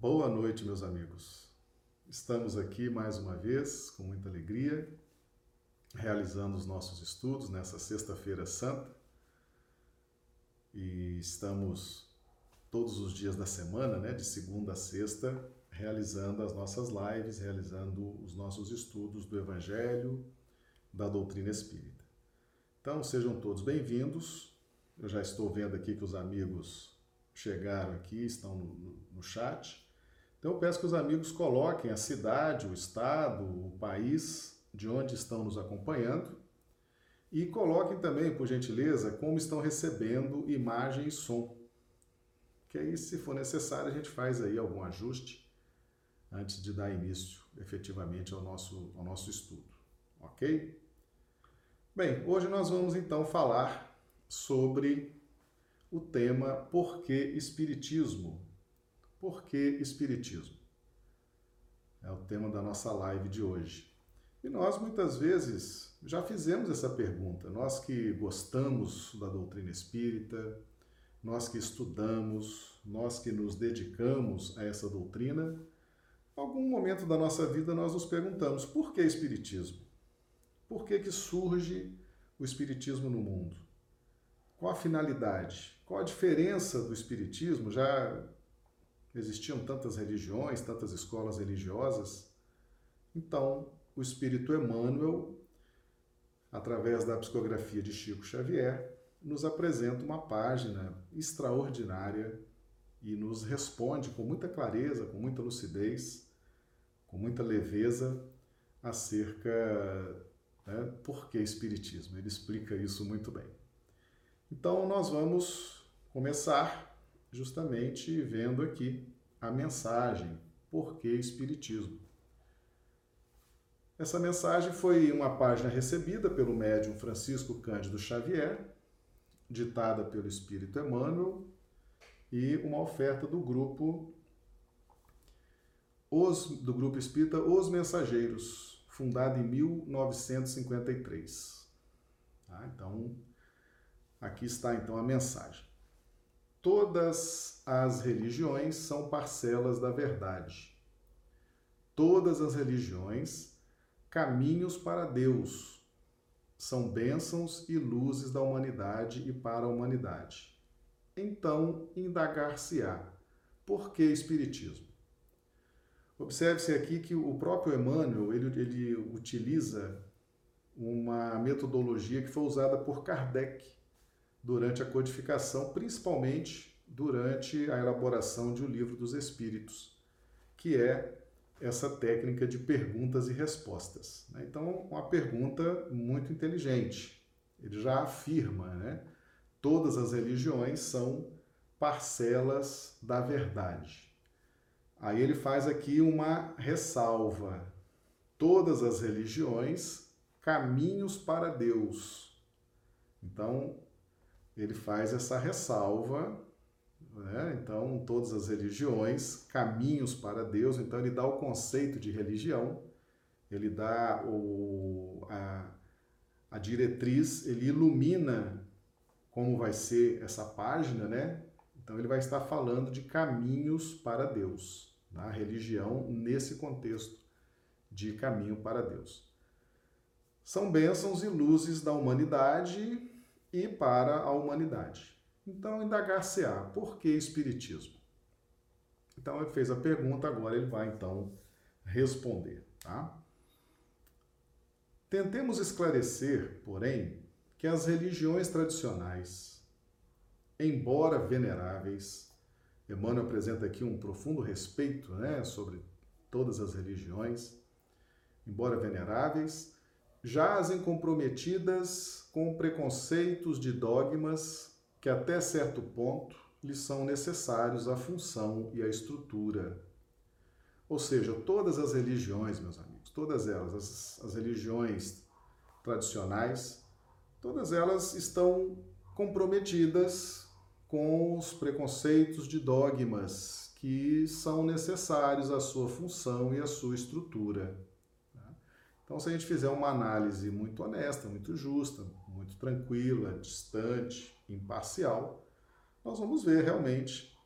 Boa noite, meus amigos. Estamos aqui mais uma vez, com muita alegria, realizando os nossos estudos nessa Sexta-feira Santa. E estamos todos os dias da semana, né, de segunda a sexta, realizando as nossas lives, realizando os nossos estudos do Evangelho, da doutrina espírita. Então, sejam todos bem-vindos. Eu já estou vendo aqui que os amigos chegaram aqui, estão no, no, no chat. Então, eu peço que os amigos coloquem a cidade, o estado, o país de onde estão nos acompanhando e coloquem também, por gentileza, como estão recebendo imagem e som. Que aí, se for necessário, a gente faz aí algum ajuste antes de dar início efetivamente ao nosso, ao nosso estudo. Ok? Bem, hoje nós vamos então falar sobre o tema Por que Espiritismo? Por que Espiritismo? É o tema da nossa live de hoje. E nós muitas vezes já fizemos essa pergunta. Nós que gostamos da doutrina espírita, nós que estudamos, nós que nos dedicamos a essa doutrina, algum momento da nossa vida nós nos perguntamos: por que Espiritismo? Por que, que surge o Espiritismo no mundo? Qual a finalidade? Qual a diferença do Espiritismo? Já existiam tantas religiões, tantas escolas religiosas. Então, o Espírito Emmanuel, através da psicografia de Chico Xavier, nos apresenta uma página extraordinária e nos responde com muita clareza, com muita lucidez, com muita leveza acerca né, por que Espiritismo. Ele explica isso muito bem. Então, nós vamos começar justamente vendo aqui a mensagem Por que Espiritismo? Essa mensagem foi uma página recebida pelo médium Francisco Cândido Xavier, ditada pelo Espírito Emmanuel, e uma oferta do grupo os, do grupo espírita Os Mensageiros, fundado em 1953. Tá? Então, aqui está então a mensagem. Todas as religiões são parcelas da verdade. Todas as religiões, caminhos para Deus, são bênçãos e luzes da humanidade e para a humanidade. Então, indagar-se-á: por que Espiritismo? Observe-se aqui que o próprio Emmanuel ele, ele utiliza uma metodologia que foi usada por Kardec durante a codificação, principalmente durante a elaboração de O Livro dos Espíritos, que é essa técnica de perguntas e respostas. Né? Então, uma pergunta muito inteligente. Ele já afirma, né? Todas as religiões são parcelas da verdade. Aí ele faz aqui uma ressalva. Todas as religiões, caminhos para Deus. Então, ele faz essa ressalva, né? então, todas as religiões, caminhos para Deus, então ele dá o conceito de religião, ele dá o, a, a diretriz, ele ilumina como vai ser essa página, né? Então ele vai estar falando de caminhos para Deus, a tá? religião nesse contexto de caminho para Deus. São bênçãos e luzes da humanidade e para a humanidade. Então, indagar-se-á, por que Espiritismo? Então, ele fez a pergunta, agora ele vai então responder. Tá? Tentemos esclarecer, porém, que as religiões tradicionais, embora veneráveis, Emmanuel apresenta aqui um profundo respeito né, sobre todas as religiões, embora veneráveis, jazem comprometidas com preconceitos de dogmas que até certo ponto lhes são necessários à função e à estrutura. Ou seja, todas as religiões, meus amigos, todas elas, as, as religiões tradicionais, todas elas estão comprometidas com os preconceitos de dogmas que são necessários à sua função e à sua estrutura. Então, se a gente fizer uma análise muito honesta, muito justa, muito tranquila, distante, imparcial, nós vamos ver realmente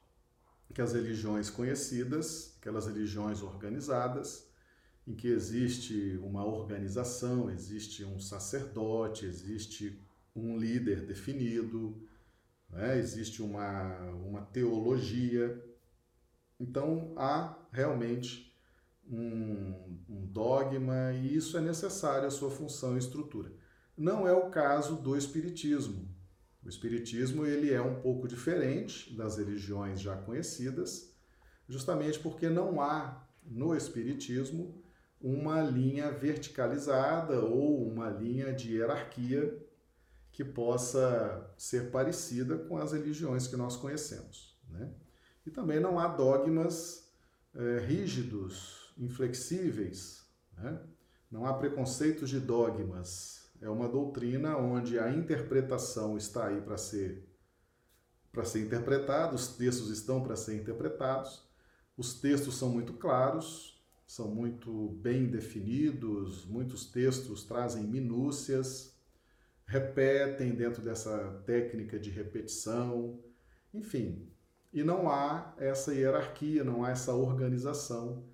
que as religiões conhecidas, aquelas religiões organizadas, em que existe uma organização, existe um sacerdote, existe um líder definido, né? existe uma, uma teologia. Então há realmente um, um dogma e isso é necessário à sua função e estrutura. Não é o caso do Espiritismo. O Espiritismo ele é um pouco diferente das religiões já conhecidas, justamente porque não há no Espiritismo uma linha verticalizada ou uma linha de hierarquia que possa ser parecida com as religiões que nós conhecemos. Né? E também não há dogmas é, rígidos, inflexíveis, né? não há preconceitos de dogmas. É uma doutrina onde a interpretação está aí para ser para ser interpretada, os textos estão para ser interpretados, os textos são muito claros, são muito bem definidos, muitos textos trazem minúcias, repetem dentro dessa técnica de repetição, enfim. E não há essa hierarquia, não há essa organização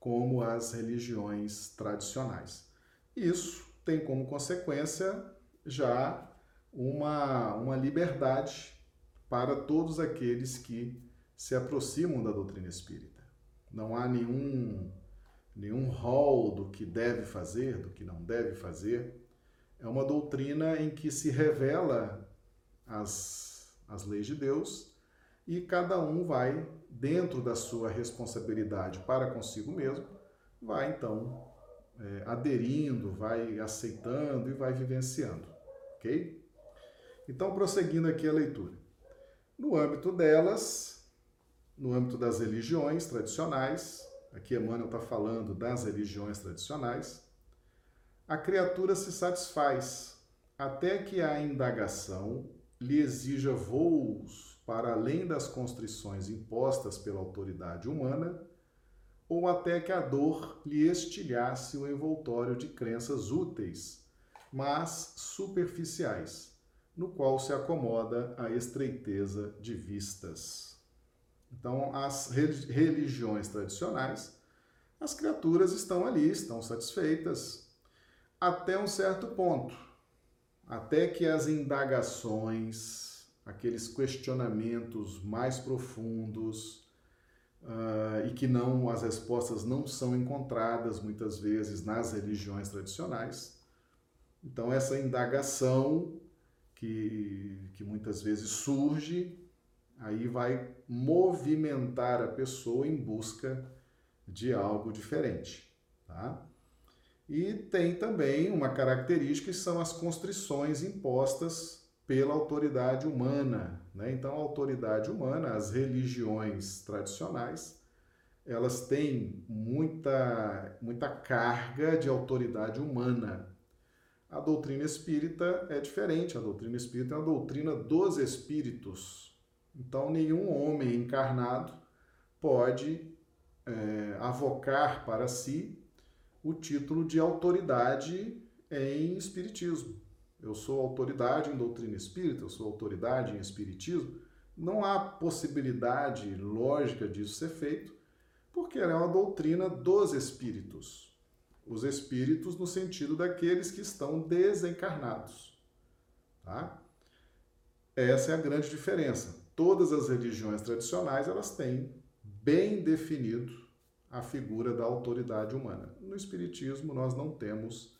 como as religiões tradicionais. Isso tem como consequência já uma, uma liberdade para todos aqueles que se aproximam da doutrina espírita. Não há nenhum nenhum rol do que deve fazer, do que não deve fazer. É uma doutrina em que se revela as, as leis de Deus e cada um vai, dentro da sua responsabilidade para consigo mesmo, vai então é, aderindo, vai aceitando e vai vivenciando. Ok? Então, prosseguindo aqui a leitura. No âmbito delas, no âmbito das religiões tradicionais, aqui Emmanuel está falando das religiões tradicionais, a criatura se satisfaz até que a indagação lhe exija voos para além das constrições impostas pela autoridade humana, ou até que a dor lhe estilhasse o envoltório de crenças úteis, mas superficiais, no qual se acomoda a estreiteza de vistas. Então, as religiões tradicionais, as criaturas estão ali, estão satisfeitas até um certo ponto, até que as indagações, aqueles questionamentos mais profundos uh, e que não as respostas não são encontradas muitas vezes nas religiões tradicionais. Então essa indagação que, que muitas vezes surge aí vai movimentar a pessoa em busca de algo diferente, tá? E tem também uma característica que são as constrições impostas pela autoridade humana, né? Então, a autoridade humana, as religiões tradicionais, elas têm muita, muita carga de autoridade humana. A doutrina espírita é diferente, a doutrina espírita é a doutrina dos espíritos, então, nenhum homem encarnado pode é, avocar para si o título de autoridade em Espiritismo. Eu sou autoridade em doutrina espírita, eu sou autoridade em Espiritismo. Não há possibilidade lógica disso ser feito, porque ela é uma doutrina dos espíritos. Os espíritos no sentido daqueles que estão desencarnados. Tá? Essa é a grande diferença todas as religiões tradicionais elas têm bem definido a figura da autoridade humana. No espiritismo nós não temos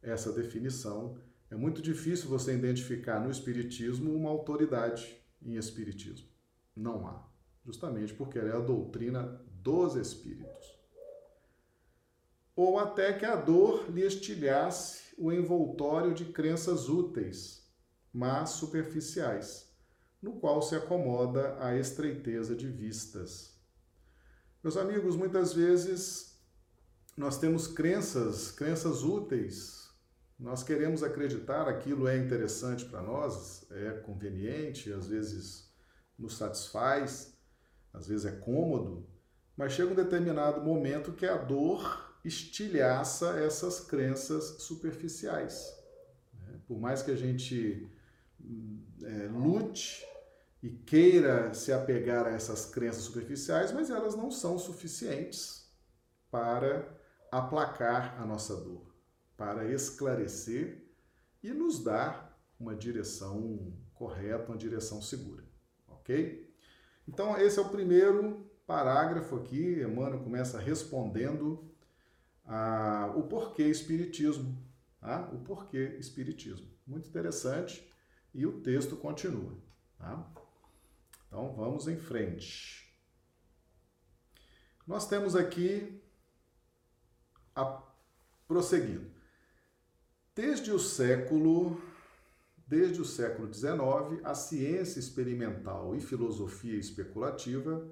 essa definição. É muito difícil você identificar no espiritismo uma autoridade em espiritismo. Não há, justamente porque ela é a doutrina dos espíritos. Ou até que a dor lhe estilhasse o envoltório de crenças úteis, mas superficiais no qual se acomoda a estreiteza de vistas. Meus amigos, muitas vezes nós temos crenças, crenças úteis. Nós queremos acreditar aquilo é interessante para nós, é conveniente, às vezes nos satisfaz, às vezes é cômodo, mas chega um determinado momento que a dor estilhaça essas crenças superficiais. Né? Por mais que a gente é, lute e queira se apegar a essas crenças superficiais, mas elas não são suficientes para aplacar a nossa dor, para esclarecer e nos dar uma direção correta, uma direção segura, ok? Então, esse é o primeiro parágrafo aqui. Emmanuel começa respondendo a, o porquê Espiritismo. Tá? O porquê Espiritismo. Muito interessante. E o texto continua. Tá? Então, vamos em frente. Nós temos aqui, a, prosseguindo, desde o século Desde o século XIX, a ciência experimental e filosofia especulativa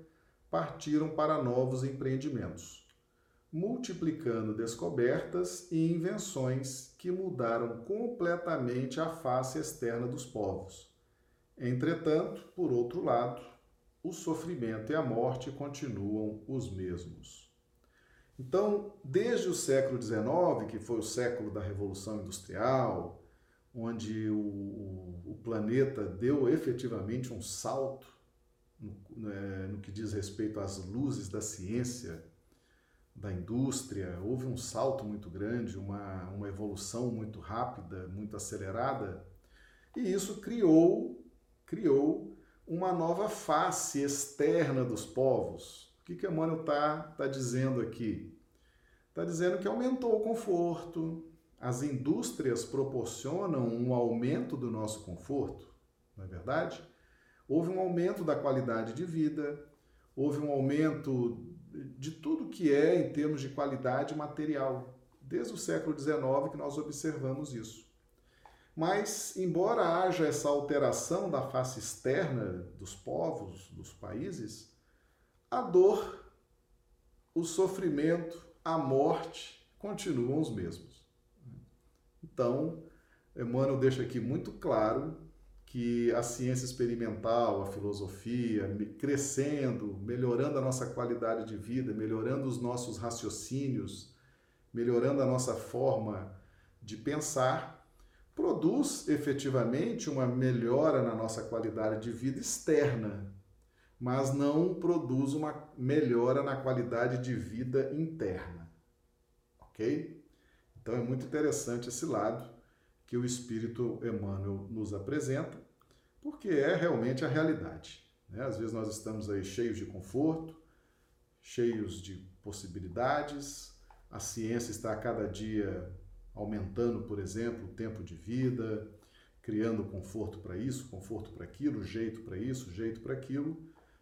partiram para novos empreendimentos, multiplicando descobertas e invenções que mudaram completamente a face externa dos povos. Entretanto, por outro lado, o sofrimento e a morte continuam os mesmos. Então, desde o século XIX, que foi o século da Revolução Industrial, onde o, o, planeta deu efetivamente um salto no, né, no que diz respeito às luzes da ciência, da indústria, houve um salto muito grande, uma, uma evolução muito rápida, muito acelerada, e isso criou, criou uma nova face externa dos povos. Que, que Emmanuel está tá dizendo aqui? Está dizendo que aumentou o conforto, as indústrias proporcionam um aumento do nosso conforto, não é verdade? Houve um aumento da qualidade de vida, houve um aumento de tudo que é em termos de qualidade material, desde o século XIX que nós observamos isso. Mas, embora haja essa alteração da face externa dos povos, dos países, a dor, o sofrimento, a morte continuam os mesmos. Então, Emmanuel deixa aqui muito claro que a ciência experimental, a filosofia, crescendo, melhorando a nossa qualidade de vida, melhorando os nossos raciocínios, melhorando a nossa forma de pensar, produz efetivamente uma melhora na nossa qualidade de vida externa, mas não produz uma melhora na qualidade de vida interna. Ok? Então é muito interessante esse lado que o Espírito Emmanuel nos apresenta, porque é realmente a realidade. Né? Às vezes nós estamos aí cheios de conforto, cheios de possibilidades, a ciência está a cada dia aumentando, por exemplo, o tempo de vida, criando conforto para isso, conforto para aquilo, jeito para isso, jeito para aquilo,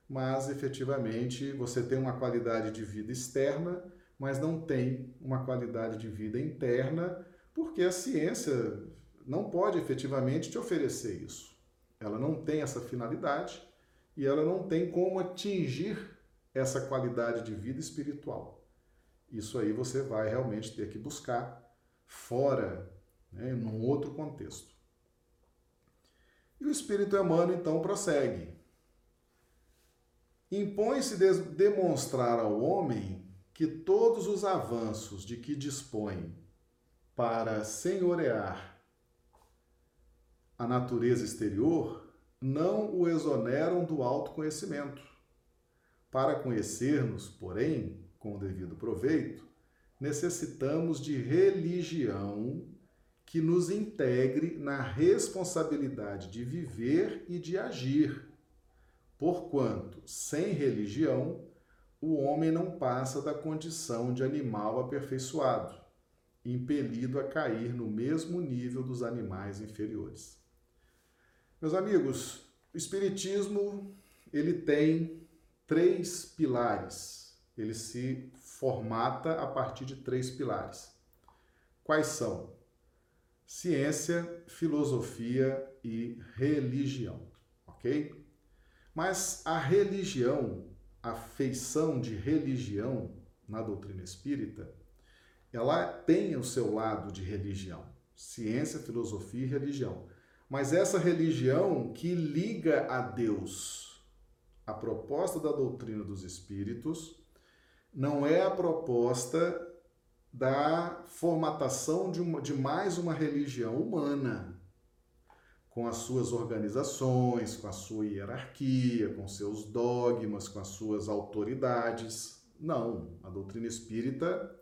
mas efetivamente você tem uma qualidade de vida externa mas não tem uma qualidade de vida interna, porque a ciência não pode efetivamente te oferecer isso. Ela não tem essa finalidade e ela não tem como atingir essa qualidade de vida espiritual. Isso aí você vai realmente ter que buscar fora, né, num outro contexto. E o Espírito Emmanuel então prossegue. Impõe-se demonstrar ao homem que todos os avanços de que dispõe para senhorear a natureza exterior não o exoneram do autoconhecimento. Para conhecer-nos, porém, com o devido proveito, necessitamos de religião que nos integre na responsabilidade de viver e de agir. Porquanto, sem religião, o homem não passa da condição de animal aperfeiçoado, impelido a cair no mesmo nível dos animais inferiores. Meus amigos, o espiritismo, ele tem três pilares. Ele se formata a partir de três pilares. Quais são? Ciência, filosofia e religião, OK? Mas a religião a feição de religião na doutrina espírita, ela tem o seu lado de religião, ciência, filosofia e religião. Mas essa religião que liga a Deus, a proposta da doutrina dos espíritos, não é a proposta da formatação de, uma, de mais uma religião humana, com as suas organizações, com a sua hierarquia, com seus dogmas, com as suas autoridades. Não, a doutrina espírita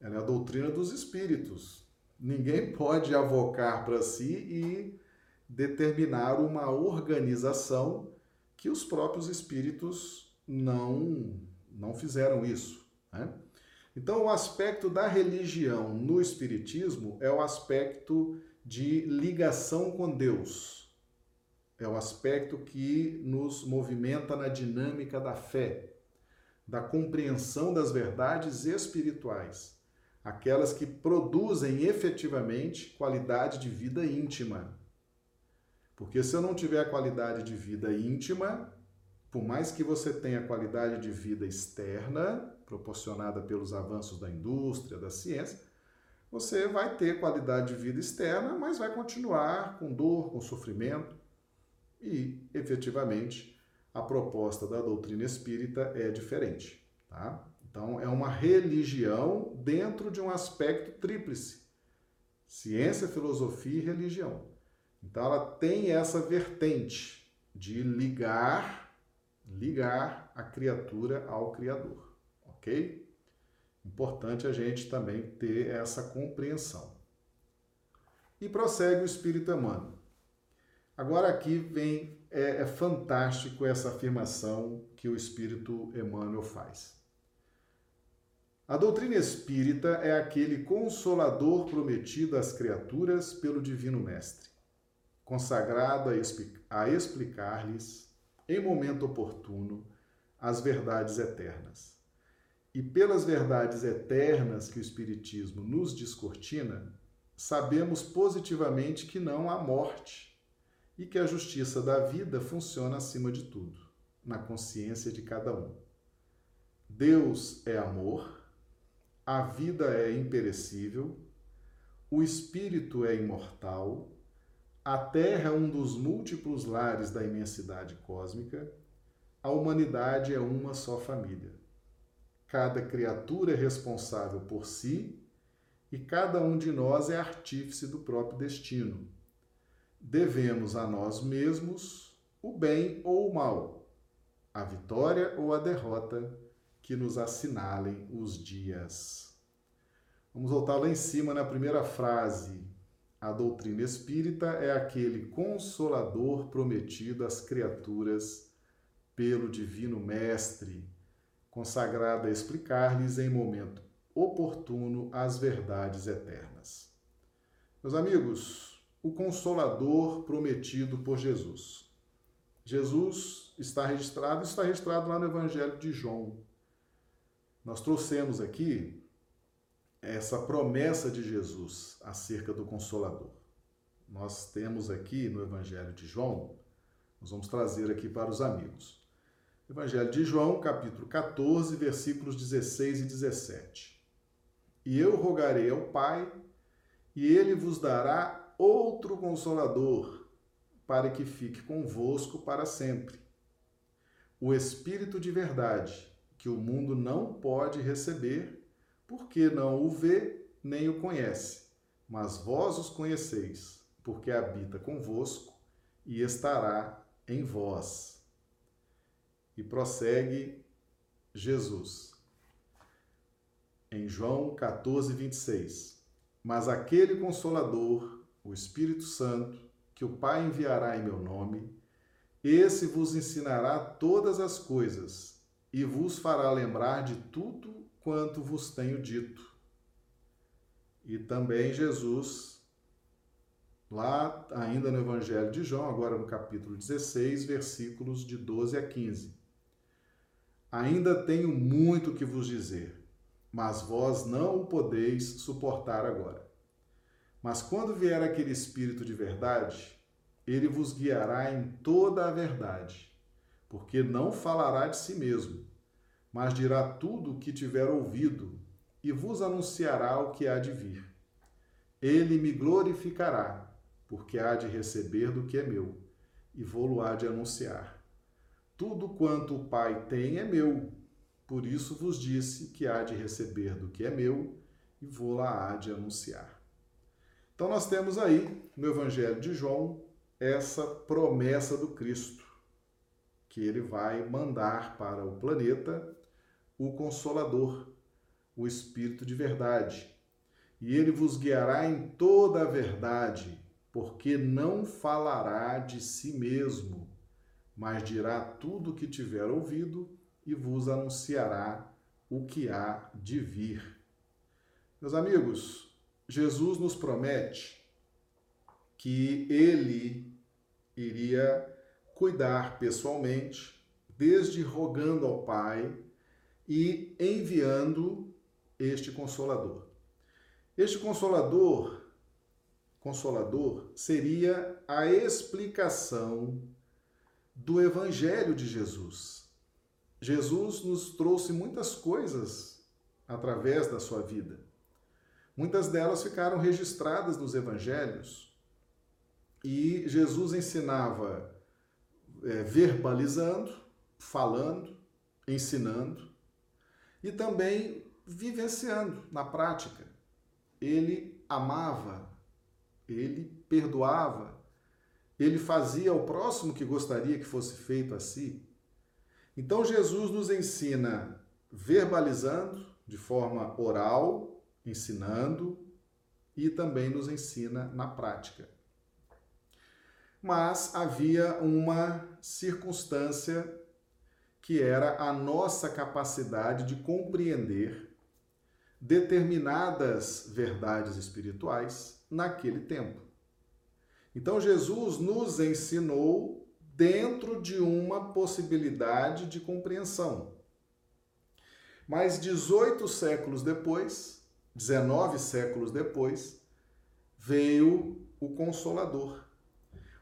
é a doutrina dos espíritos. Ninguém pode avocar para si e determinar uma organização que os próprios espíritos não, não fizeram isso. Né? Então, o aspecto da religião no Espiritismo é o aspecto de ligação com Deus. É o aspecto que nos movimenta na dinâmica da fé, da compreensão das verdades espirituais, aquelas que produzem efetivamente qualidade de vida íntima. Porque se eu não tiver qualidade de vida íntima, por mais que você tenha qualidade de vida externa, proporcionada pelos avanços da indústria, da ciência, você vai ter qualidade de vida externa, mas vai continuar com dor, com sofrimento. E, efetivamente, a proposta da doutrina espírita é diferente. Tá? Então, é uma religião dentro de um aspecto tríplice: ciência, filosofia e religião. Então, ela tem essa vertente de ligar, ligar a criatura ao Criador ok? Importante a gente também ter essa compreensão. E prossegue o Espírito Emmanuel. Agora aqui vem, é, é fantástico essa afirmação que o Espírito Emmanuel faz. A doutrina espírita é aquele consolador prometido às criaturas pelo Divino Mestre, consagrado a explicar-lhes, em momento oportuno, as verdades eternas e pelas verdades eternas que o Espiritismo nos descortina, sabemos positivamente que não há morte e que a justiça da vida funciona acima de tudo, na consciência de cada um. Deus é amor, a vida é imperecível, o espírito é imortal, a Terra é um dos múltiplos lares da imensidade cósmica, a humanidade é uma só família. Cada criatura é responsável por si e cada um de nós é artífice do próprio destino. Devemos a nós mesmos o bem ou o mal, a vitória ou a derrota que nos assinalem os dias. Vamos voltar lá em cima na primeira frase. A doutrina espírita é aquele consolador prometido às criaturas pelo Divino Mestre consagrada a explicar-lhes em momento oportuno as verdades eternas. Meus amigos, o Consolador prometido por Jesus. Jesus está registrado, está registrado lá no Evangelho de João. Nós trouxemos aqui essa promessa de Jesus acerca do Consolador. Nós temos aqui no Evangelho de João, nós vamos trazer aqui para os amigos. Evangelho de João, capítulo 14, versículos 16 e 17. E eu rogarei ao Pai, e ele vos dará outro consolador, para que fique convosco para sempre. O Espírito de verdade, que o mundo não pode receber, porque não o vê nem o conhece. Mas vós os conheceis, porque habita convosco e estará em vós. E prossegue Jesus. Em João 14, 26. Mas aquele Consolador, o Espírito Santo, que o Pai enviará em meu nome, esse vos ensinará todas as coisas e vos fará lembrar de tudo quanto vos tenho dito. E também Jesus, lá ainda no Evangelho de João, agora no capítulo 16, versículos de 12 a 15. Ainda tenho muito que vos dizer, mas vós não o podeis suportar agora. Mas quando vier aquele Espírito de verdade, ele vos guiará em toda a verdade, porque não falará de si mesmo, mas dirá tudo o que tiver ouvido e vos anunciará o que há de vir. Ele me glorificará, porque há de receber do que é meu, e vou-lo há de anunciar. Tudo quanto o Pai tem é meu. Por isso vos disse que há de receber do que é meu e vou lá há de anunciar. Então nós temos aí no Evangelho de João essa promessa do Cristo, que ele vai mandar para o planeta o Consolador, o Espírito de verdade. E ele vos guiará em toda a verdade, porque não falará de si mesmo, mas dirá tudo o que tiver ouvido e vos anunciará o que há de vir. Meus amigos, Jesus nos promete que ele iria cuidar pessoalmente, desde rogando ao Pai e enviando este consolador. Este consolador, consolador seria a explicação do evangelho de Jesus. Jesus nos trouxe muitas coisas através da sua vida. Muitas delas ficaram registradas nos evangelhos. E Jesus ensinava é, verbalizando, falando, ensinando e também vivenciando na prática. Ele amava, ele perdoava, ele fazia ao próximo que gostaria que fosse feito a si. Então Jesus nos ensina verbalizando, de forma oral, ensinando, e também nos ensina na prática. Mas havia uma circunstância que era a nossa capacidade de compreender determinadas verdades espirituais naquele tempo. Então Jesus nos ensinou dentro de uma possibilidade de compreensão. Mas 18 séculos depois, 19 séculos depois, veio o Consolador.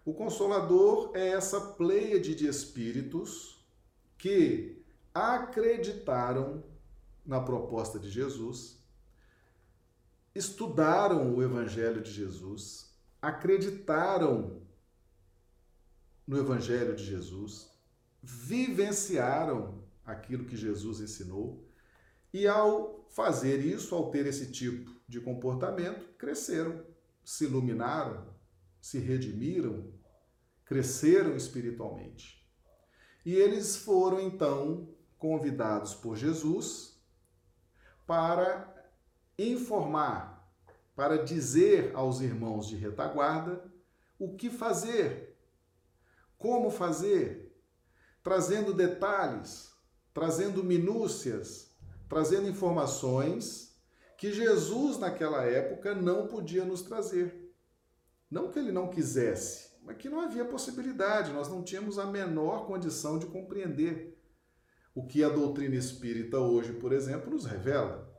O Consolador é essa pleiade de espíritos que acreditaram na proposta de Jesus, estudaram o Evangelho de Jesus, acreditaram no Evangelho de Jesus, vivenciaram aquilo que Jesus ensinou e, ao fazer isso, ao ter esse tipo de comportamento, cresceram, se iluminaram, se redimiram, cresceram espiritualmente. E eles foram então convidados por Jesus para informar, para dizer aos irmãos de retaguarda o que fazer, como fazer, trazendo detalhes, trazendo minúcias, trazendo informações que Jesus naquela época não podia nos trazer. Não que ele não quisesse, mas que não havia possibilidade, nós não tínhamos a menor condição de compreender o que a doutrina espírita hoje, por exemplo, nos revela.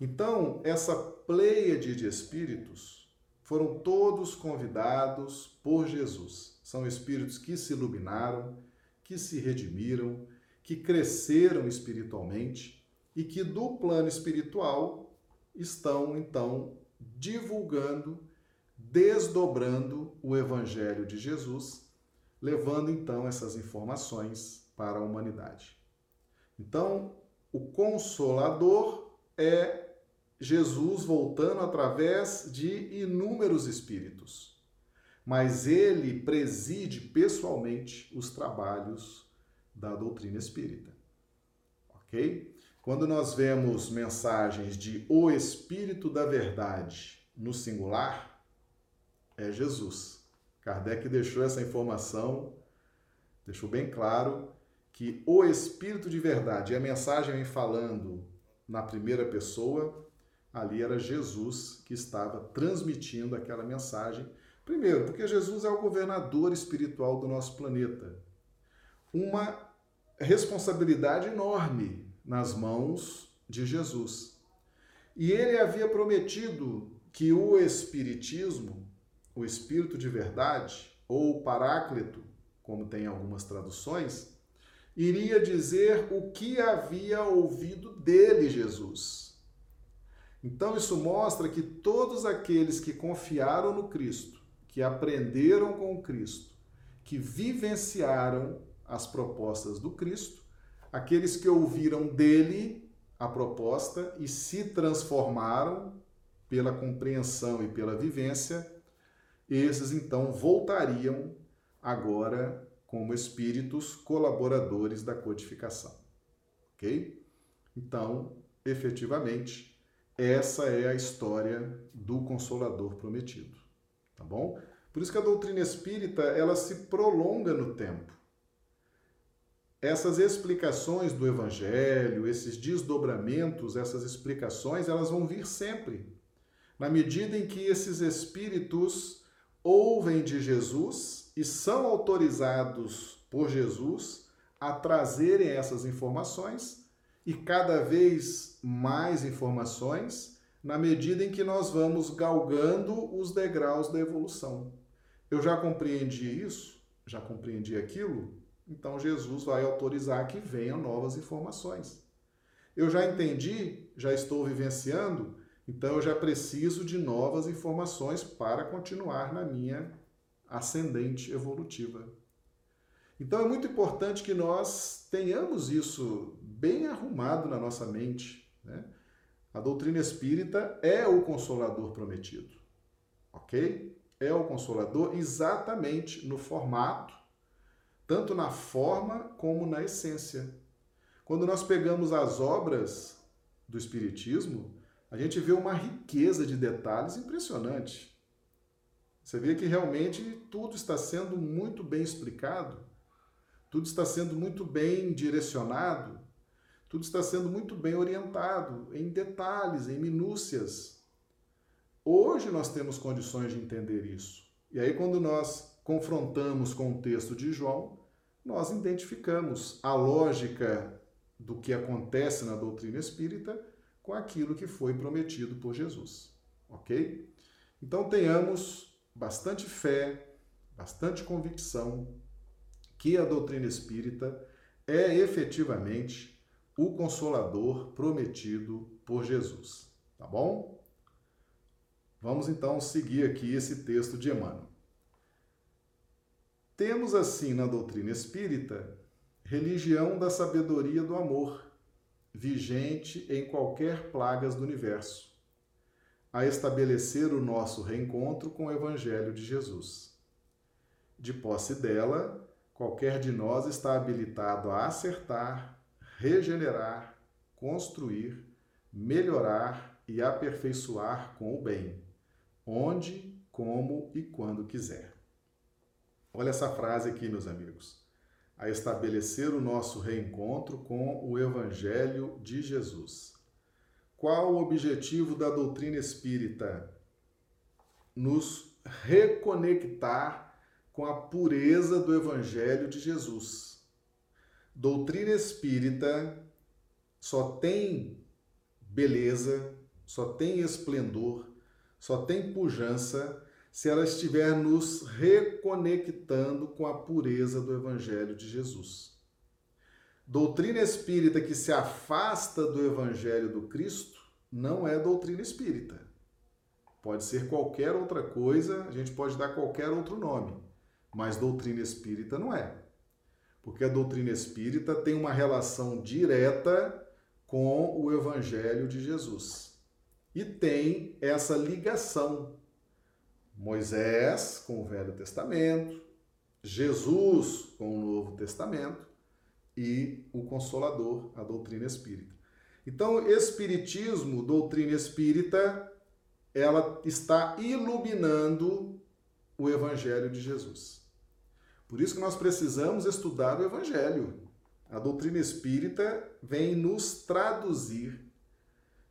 Então, essa pleiade de espíritos foram todos convidados por Jesus. São espíritos que se iluminaram, que se redimiram, que cresceram espiritualmente e que do plano espiritual estão então divulgando desdobrando o Evangelho de Jesus, levando então essas informações para a humanidade. Então, o Consolador é Jesus voltando através de inúmeros espíritos, mas ele preside pessoalmente os trabalhos da doutrina espírita. Ok? Quando nós vemos mensagens de o Espírito da Verdade no singular, é Jesus. Kardec deixou essa informação, deixou bem claro que o Espírito de verdade, e a mensagem vem falando na primeira pessoa, ali era Jesus que estava transmitindo aquela mensagem. Primeiro, porque Jesus é o governador espiritual do nosso planeta. Uma responsabilidade enorme nas mãos de Jesus. E ele havia prometido que o Espiritismo o Espírito de verdade, ou o Paráclito, como tem algumas traduções, iria dizer o que havia ouvido dele, Jesus. Então, isso mostra que todos aqueles que confiaram no Cristo, que aprenderam com o Cristo, que vivenciaram as propostas do Cristo, aqueles que ouviram dele a proposta e se transformaram pela compreensão e pela vivência, esses então voltariam agora como espíritos colaboradores da codificação. Ok? Então, efetivamente, essa é a história do Consolador prometido. Tá bom? Por isso que a doutrina espírita ela se prolonga no tempo. Essas explicações do Evangelho, esses desdobramentos, essas explicações, elas vão vir sempre. Na medida em que esses espíritos ouvem de Jesus e são autorizados por Jesus a trazerem essas informações e cada vez mais informações na medida em que nós vamos galgando os degraus da evolução. Eu já compreendi isso, já compreendi aquilo, então Jesus vai autorizar que venham novas informações. Eu já entendi, já estou vivenciando, então eu já preciso de novas informações para continuar na minha ascendente evolutiva. Então é muito importante que nós tenhamos isso bem arrumado na nossa mente. Né? A doutrina espírita é o consolador prometido, ok? É o consolador exatamente no formato, tanto na forma como na essência. Quando nós pegamos as obras do Espiritismo, a gente vê uma riqueza de detalhes impressionante. Você vê que realmente tudo está sendo muito bem explicado, tudo está sendo muito bem direcionado, tudo está sendo muito bem orientado em detalhes, em minúcias. Hoje nós temos condições de entender isso. E aí, quando nós confrontamos com o texto de João, nós identificamos a lógica do que acontece na doutrina espírita com aquilo que foi prometido por Jesus. Ok? Então tenhamos bastante fé, bastante convicção que a doutrina espírita é efetivamente o consolador prometido por Jesus. Tá bom? Vamos então seguir aqui esse texto de Emmanuel. Temos assim na doutrina espírita religião da sabedoria do amor, vigente em qualquer plagas do universo a estabelecer o nosso reencontro com o Evangelho de Jesus. De posse dela, qualquer de nós está habilitado a acertar, regenerar, construir, melhorar e aperfeiçoar com o bem, onde, como e quando quiser. Olha essa frase aqui, meus amigos. A estabelecer o nosso reencontro com o Evangelho de Jesus. Qual o objetivo da doutrina espírita? Nos reconectar com a pureza do Evangelho de Jesus. Doutrina espírita só tem beleza, só tem esplendor, só tem pujança se ela estiver nos reconectando com a pureza do Evangelho de Jesus. Doutrina espírita que se afasta do evangelho do Cristo não é doutrina espírita. Pode ser qualquer outra coisa, a gente pode dar qualquer outro nome, mas doutrina espírita não é. Porque a doutrina espírita tem uma relação direta com o evangelho de Jesus. E tem essa ligação. Moisés com o Velho Testamento, Jesus com o Novo Testamento e o Consolador, a doutrina espírita. Então, espiritismo, doutrina espírita, ela está iluminando o evangelho de Jesus. Por isso que nós precisamos estudar o evangelho. A doutrina espírita vem nos traduzir,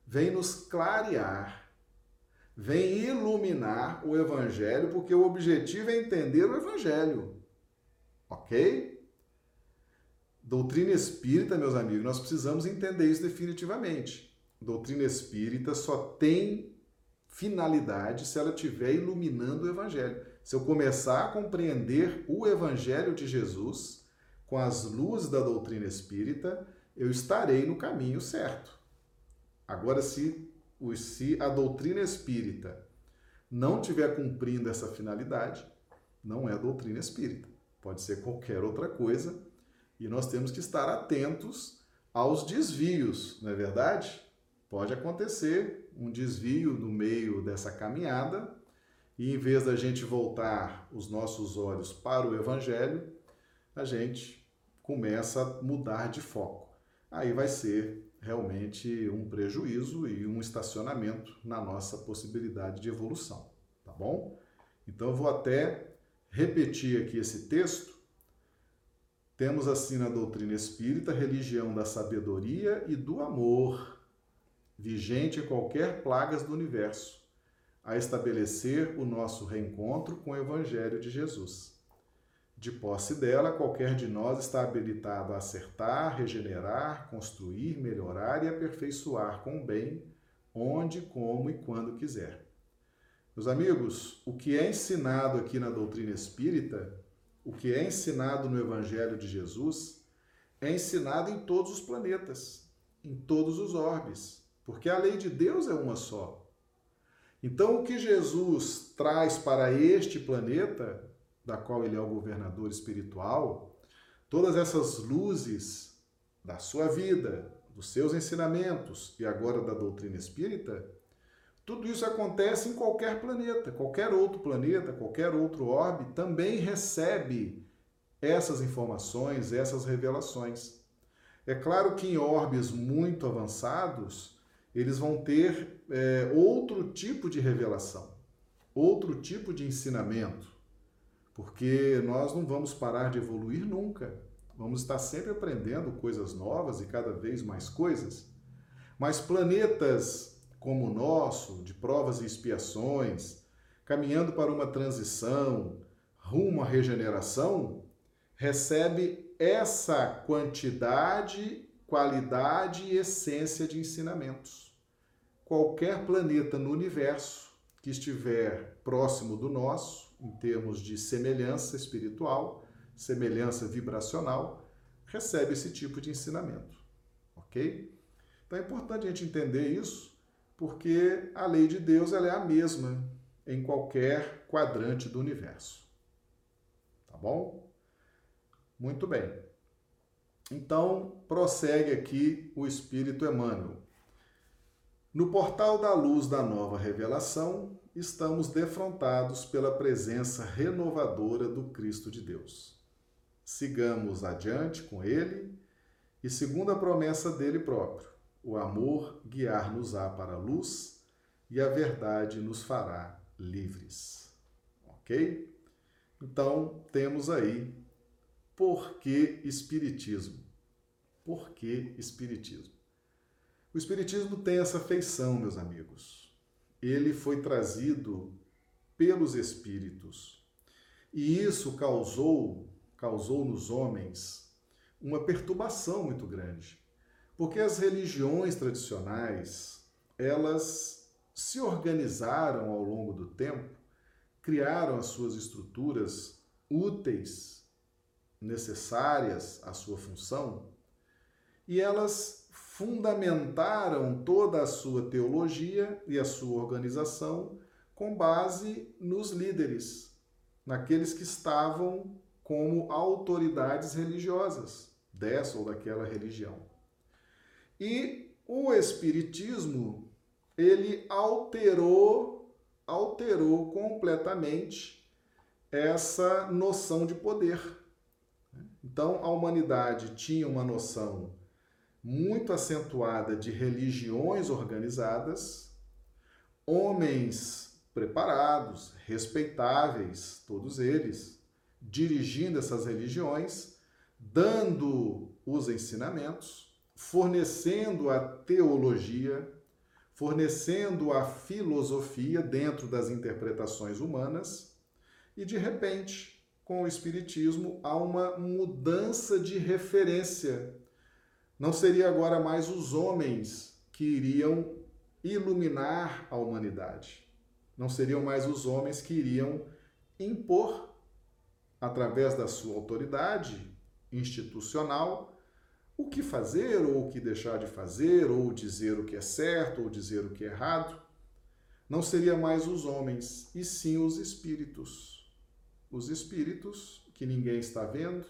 vem nos clarear, vem iluminar o evangelho, porque o objetivo é entender o evangelho. OK? Doutrina espírita, meus amigos, nós precisamos entender isso definitivamente. Doutrina espírita só tem finalidade se ela estiver iluminando o Evangelho. Se eu começar a compreender o Evangelho de Jesus com as luzes da doutrina espírita, eu estarei no caminho certo. Agora, se, se a doutrina espírita não estiver cumprindo essa finalidade, não é doutrina espírita. Pode ser qualquer outra coisa e nós temos que estar atentos aos desvios, não é verdade? Pode acontecer um desvio no meio dessa caminhada E em vez da gente voltar os nossos olhos para o Evangelho, a gente começa a mudar de foco. Aí vai ser realmente um prejuízo e um estacionamento na nossa possibilidade de evolução, tá bom? Então eu vou até repetir aqui esse texto. Temos assim na doutrina espírita religião da sabedoria e do amor, vigente em qualquer plagas do universo, a estabelecer o nosso reencontro com o evangelho de Jesus. De posse dela, qualquer de nós está habilitado a acertar, regenerar, construir, melhorar e aperfeiçoar com bem, onde, como e quando quiser. Meus amigos, o que é ensinado aqui na doutrina espírita, o que é ensinado no Evangelho de Jesus, é ensinado em todos os planetas, em todos os orbes, porque a lei de Deus é uma só. Então, o que Jesus traz para este planeta da qual ele é o governador espiritual, todas essas luzes da sua vida, dos seus ensinamentos e agora da doutrina espírita, tudo isso acontece em qualquer planeta, qualquer outro planeta, qualquer outro orbe também recebe essas informações, essas revelações. É claro que em orbes muito avançados, eles vão ter é, outro tipo de revelação, outro tipo de ensinamento porque nós não vamos parar de evoluir nunca. Vamos estar sempre aprendendo coisas novas e cada vez mais coisas. Mas planetas como o nosso, de provas e expiações, caminhando para uma transição rumo à regeneração, recebe essa quantidade, qualidade e essência de ensinamentos. Qualquer planeta no universo que estiver próximo do nosso, em termos de semelhança espiritual, semelhança vibracional, recebe esse tipo de ensinamento. Ok? Então é importante a gente entender isso, porque a lei de Deus ela é a mesma em qualquer quadrante do universo. Tá bom? Muito bem. Então, prossegue aqui o Espírito Emmanuel. No portal da luz da nova revelação, estamos defrontados pela presença renovadora do Cristo de Deus. Sigamos adiante com Ele e, segundo a promessa dele próprio, o amor guiar-nos-á para a luz e a verdade nos fará livres. Ok? Então, temos aí por que Espiritismo? Por que Espiritismo? O Espiritismo tem essa feição, meus amigos ele foi trazido pelos espíritos. E isso causou, causou nos homens uma perturbação muito grande. Porque as religiões tradicionais, elas se organizaram ao longo do tempo, criaram as suas estruturas úteis, necessárias à sua função, e elas fundamentaram toda a sua teologia e a sua organização com base nos líderes, naqueles que estavam como autoridades religiosas dessa ou daquela religião. E o espiritismo, ele alterou alterou completamente essa noção de poder. Então, a humanidade tinha uma noção muito acentuada de religiões organizadas, homens preparados, respeitáveis, todos eles, dirigindo essas religiões, dando os ensinamentos, fornecendo a teologia, fornecendo a filosofia dentro das interpretações humanas, e de repente, com o Espiritismo, há uma mudança de referência não seria agora mais os homens que iriam iluminar a humanidade. Não seriam mais os homens que iriam impor, através da sua autoridade institucional, o que fazer ou o que deixar de fazer, ou dizer o que é certo ou dizer o que é errado. Não seria mais os homens, e sim os espíritos. Os espíritos que ninguém está vendo,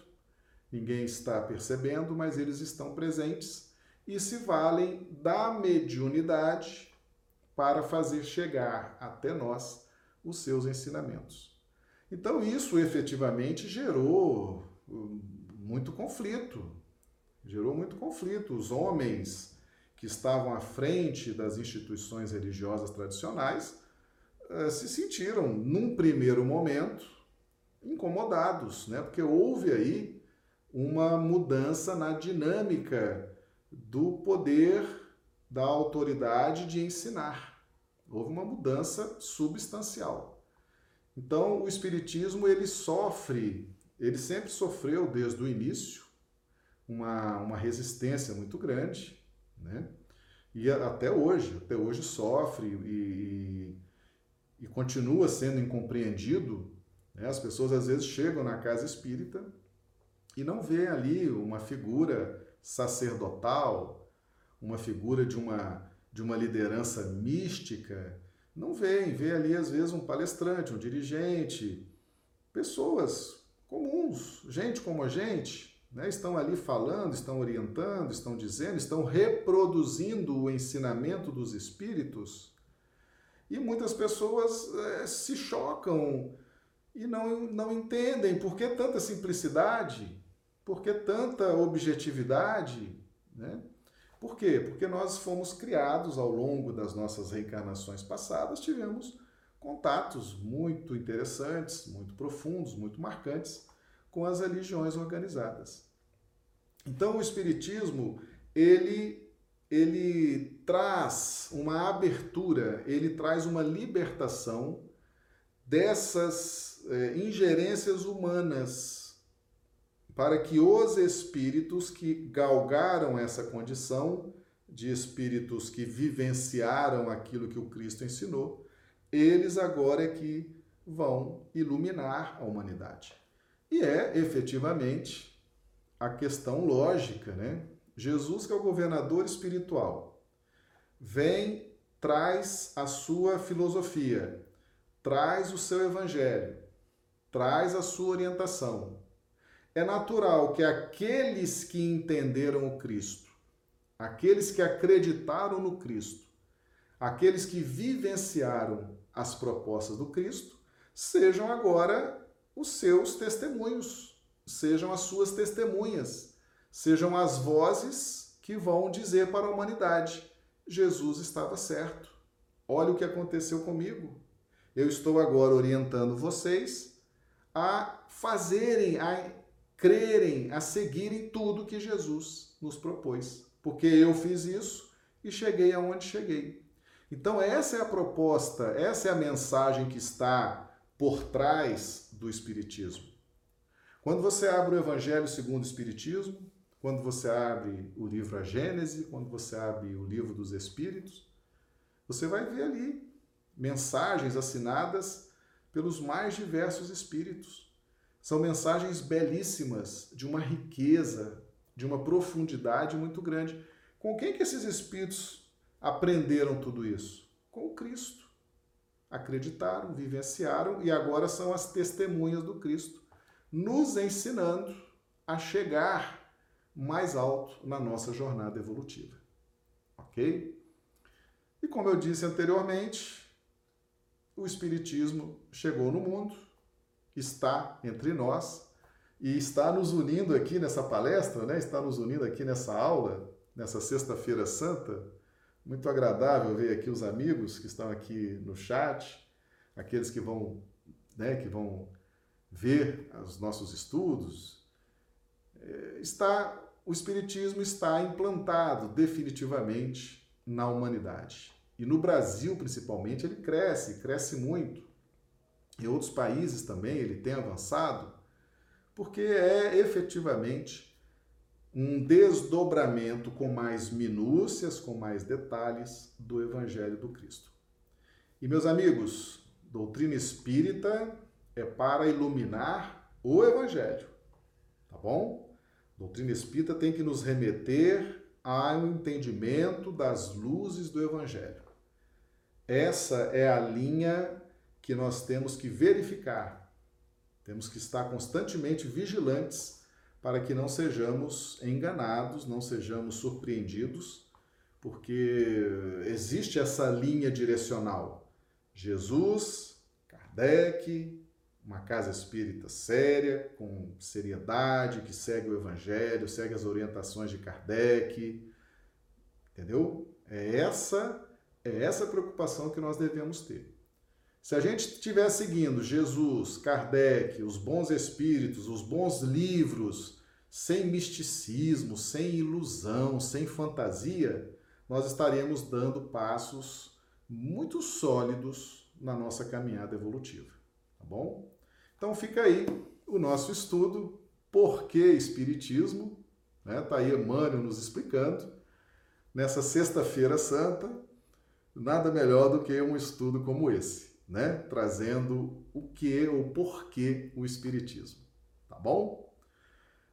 Ninguém está percebendo, mas eles estão presentes e se valem da mediunidade para fazer chegar até nós os seus ensinamentos. Então, isso efetivamente gerou hum, muito conflito. Gerou muito conflito. Os homens que estavam à frente das instituições religiosas tradicionais eh, se sentiram, num primeiro momento, incomodados, né? porque houve aí uma mudança na dinâmica do poder da autoridade de ensinar. Houve uma mudança substancial. Então, o espiritismo ele sofre, ele sempre sofreu desde o início uma, uma resistência muito grande, né? E até hoje, até hoje sofre e, e, e continua sendo incompreendido. Né? As pessoas às vezes chegam na casa espírita e não vê ali uma figura sacerdotal, uma figura de uma, de uma liderança mística. Não vê, vê ali às vezes um palestrante, um dirigente, pessoas comuns, gente como a gente, né? estão ali falando, estão orientando, estão dizendo, estão reproduzindo o ensinamento dos espíritos. E muitas pessoas é, se chocam e não, não entendem por que tanta simplicidade, por que tanta objetividade. Né? Por quê? Porque nós fomos criados ao longo das nossas reencarnações passadas, tivemos contatos muito interessantes, muito profundos, muito marcantes com as religiões organizadas. Então o espiritismo, ele ele traz uma abertura, ele traz uma libertação dessas é, ingerências humanas para que os espíritos que galgaram essa condição de espíritos que vivenciaram aquilo que o Cristo ensinou, eles agora é que vão iluminar a humanidade. E é efetivamente a questão lógica, né? Jesus, que é o governador espiritual, vem, traz a sua filosofia, traz o seu evangelho, traz a sua orientação. É natural que aqueles que entenderam o Cristo, aqueles que acreditaram no Cristo, aqueles que vivenciaram as propostas do Cristo, sejam agora os seus testemunhos, sejam as suas testemunhas, sejam as vozes que vão dizer para a humanidade: Jesus estava certo. Olha o que aconteceu comigo. Eu estou agora orientando vocês a fazerem, a crerem, a seguirem tudo que Jesus nos propôs, porque eu fiz isso e cheguei aonde cheguei. Então, essa é a proposta, essa é a mensagem que está por trás do Espiritismo. Quando você abre o Evangelho segundo o Espiritismo, quando você abre o livro A Gênese, quando você abre o livro dos Espíritos, você vai ver ali mensagens assinadas pelos mais diversos espíritos. São mensagens belíssimas, de uma riqueza, de uma profundidade muito grande. Com quem que esses espíritos aprenderam tudo isso? Com o Cristo acreditaram, vivenciaram e agora são as testemunhas do Cristo, nos ensinando a chegar mais alto na nossa jornada evolutiva. Ok? E como eu disse anteriormente, o Espiritismo chegou no mundo, está entre nós e está nos unindo aqui nessa palestra, né? está nos unindo aqui nessa aula, nessa Sexta-feira Santa, muito agradável ver aqui os amigos que estão aqui no chat, aqueles que vão, né, que vão ver os nossos estudos. É, está o espiritismo está implantado definitivamente na humanidade. E no Brasil, principalmente, ele cresce, cresce muito. Em outros países também ele tem avançado, porque é efetivamente um desdobramento com mais minúcias, com mais detalhes do Evangelho do Cristo. E meus amigos, doutrina espírita é para iluminar o Evangelho, tá bom? Doutrina espírita tem que nos remeter ao entendimento das luzes do Evangelho. Essa é a linha que nós temos que verificar. Temos que estar constantemente vigilantes para que não sejamos enganados, não sejamos surpreendidos, porque existe essa linha direcional. Jesus, Kardec, uma casa espírita séria, com seriedade, que segue o Evangelho, segue as orientações de Kardec. Entendeu? É essa, é essa preocupação que nós devemos ter. Se a gente estiver seguindo Jesus, Kardec, os bons espíritos, os bons livros, sem misticismo, sem ilusão, sem fantasia, nós estaremos dando passos muito sólidos na nossa caminhada evolutiva, tá bom? Então fica aí o nosso estudo Por que Espiritismo, né? Tá aí Emmanuel nos explicando. Nessa sexta-feira santa, nada melhor do que um estudo como esse, né? Trazendo o que, o porquê o Espiritismo, tá bom?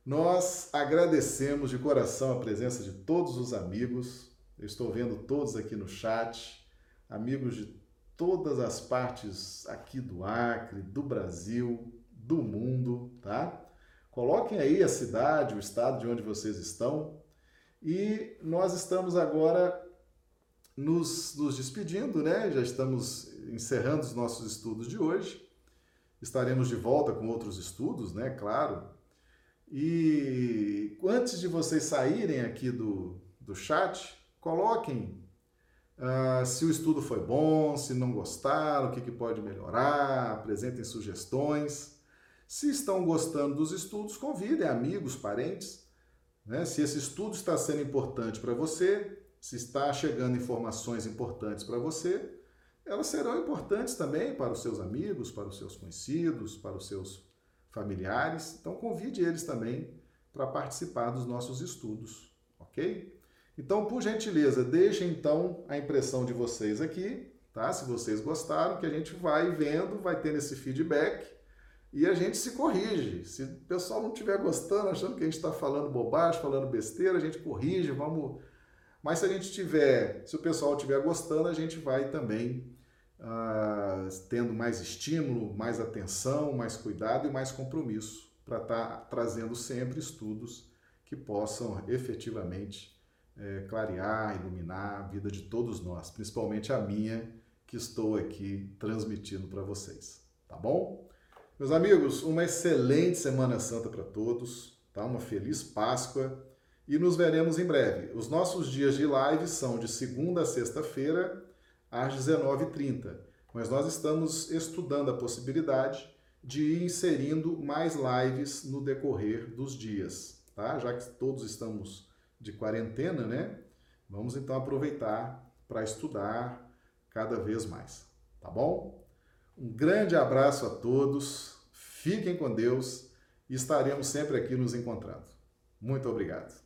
Nós agradecemos de coração a presença de todos os amigos. Eu estou vendo todos aqui no chat, amigos de todas as partes aqui do Acre, do Brasil, do mundo, tá? Coloquem aí a cidade, o estado de onde vocês estão. E nós estamos agora nos, nos despedindo, né? Já estamos encerrando os nossos estudos de hoje. Estaremos de volta com outros estudos, né? Claro. E antes de vocês saírem aqui do, do chat, coloquem uh, se o estudo foi bom, se não gostaram, o que, que pode melhorar, apresentem sugestões. Se estão gostando dos estudos, convidem amigos, parentes. Né? Se esse estudo está sendo importante para você, se está chegando informações importantes para você, elas serão importantes também para os seus amigos, para os seus conhecidos, para os seus familiares. Então, convide eles também para participar dos nossos estudos, ok? Então, por gentileza, deixem então a impressão de vocês aqui, tá? Se vocês gostaram, que a gente vai vendo, vai tendo esse feedback e a gente se corrige. Se o pessoal não estiver gostando, achando que a gente está falando bobagem, falando besteira, a gente corrige, vamos. Mas se a gente tiver, se o pessoal estiver gostando, a gente vai também uh, tendo mais estímulo, mais atenção, mais cuidado e mais compromisso para estar tá trazendo sempre estudos que possam efetivamente é, clarear, iluminar a vida de todos nós, principalmente a minha, que estou aqui transmitindo para vocês. Tá bom? Meus amigos, uma excelente Semana Santa para todos, tá? Uma feliz Páscoa e nos veremos em breve. Os nossos dias de live são de segunda a sexta-feira, às 19h30. Mas nós estamos estudando a possibilidade de ir inserindo mais lives no decorrer dos dias, tá? Já que todos estamos de quarentena, né? Vamos então aproveitar para estudar cada vez mais, tá bom? Um grande abraço a todos, fiquem com Deus e estaremos sempre aqui nos encontrando. Muito obrigado.